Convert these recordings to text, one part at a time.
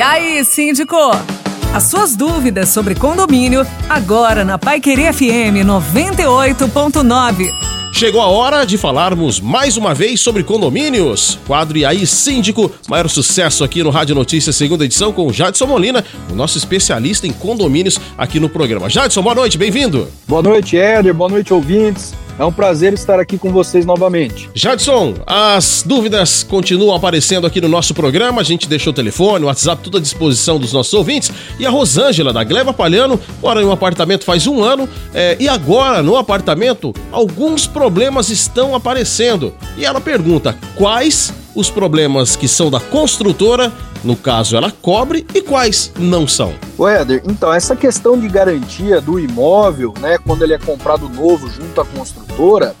E aí, síndico? As suas dúvidas sobre condomínio, agora na Pai Querer FM 98.9. Chegou a hora de falarmos mais uma vez sobre condomínios. Quadro E aí, Síndico, maior sucesso aqui no Rádio Notícias, segunda edição, com o Jadson Molina, o nosso especialista em condomínios aqui no programa. Jadson, boa noite, bem-vindo. Boa noite, Éder, boa noite, ouvintes. É um prazer estar aqui com vocês novamente. Jadson, as dúvidas continuam aparecendo aqui no nosso programa. A gente deixou o telefone, o WhatsApp, tudo à disposição dos nossos ouvintes. E a Rosângela, da Gleba Palhano, mora em um apartamento faz um ano. É, e agora, no apartamento, alguns problemas estão aparecendo. E ela pergunta: quais os problemas que são da construtora no caso, ela cobre e quais não são? O Éder, então, essa questão de garantia do imóvel, né, quando ele é comprado novo junto à construtora,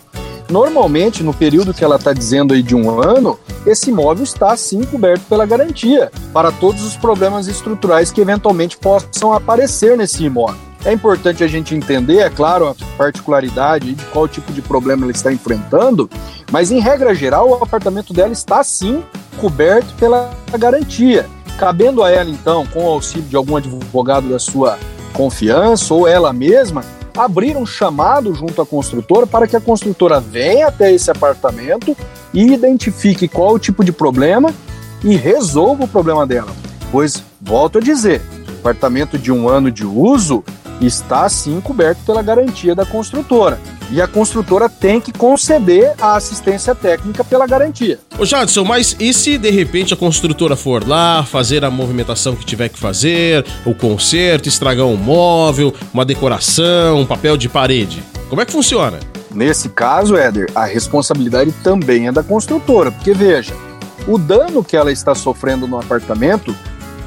normalmente no período que ela está dizendo aí de um ano, esse imóvel está sim coberto pela garantia para todos os problemas estruturais que eventualmente possam aparecer nesse imóvel. É importante a gente entender, é claro, a particularidade de qual tipo de problema ela está enfrentando, mas em regra geral o apartamento dela está sim coberto pela garantia. Cabendo a ela, então, com o auxílio de algum advogado da sua confiança ou ela mesma, abrir um chamado junto à construtora para que a construtora venha até esse apartamento e identifique qual o tipo de problema e resolva o problema dela. Pois, volto a dizer, apartamento de um ano de uso está sim coberto pela garantia da construtora e a construtora tem que conceder a assistência técnica pela garantia. Ô Jadson, mas e se de repente a construtora for lá fazer a movimentação que tiver que fazer, o conserto, estragar um móvel, uma decoração, um papel de parede? Como é que funciona? Nesse caso, Éder, a responsabilidade também é da construtora, porque veja, o dano que ela está sofrendo no apartamento,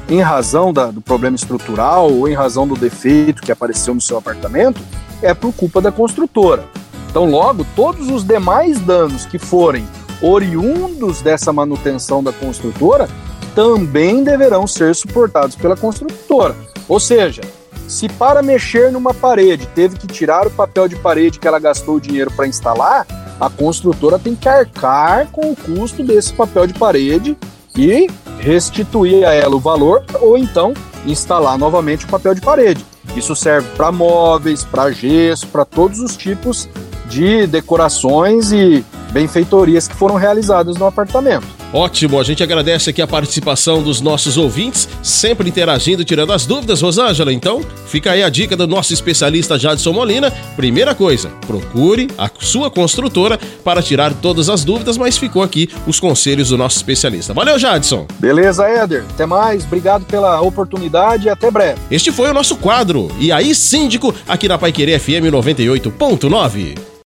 em razão da, do problema estrutural ou em razão do defeito que apareceu no seu apartamento, é por culpa da construtora. Então, logo, todos os demais danos que forem oriundos dessa manutenção da construtora também deverão ser suportados pela construtora. Ou seja, se para mexer numa parede teve que tirar o papel de parede que ela gastou o dinheiro para instalar, a construtora tem que arcar com o custo desse papel de parede e restituir a ela o valor ou então instalar novamente o papel de parede. Isso serve para móveis, para gesso, para todos os tipos de decorações e benfeitorias que foram realizadas no apartamento. Ótimo, a gente agradece aqui a participação dos nossos ouvintes, sempre interagindo, tirando as dúvidas, Rosângela. Então, fica aí a dica do nosso especialista Jadson Molina. Primeira coisa, procure a sua construtora para tirar todas as dúvidas, mas ficou aqui os conselhos do nosso especialista. Valeu, Jadson! Beleza, Éder. Até mais, obrigado pela oportunidade e até breve. Este foi o nosso quadro. E aí, síndico, aqui na Pai Querer FM 98.9.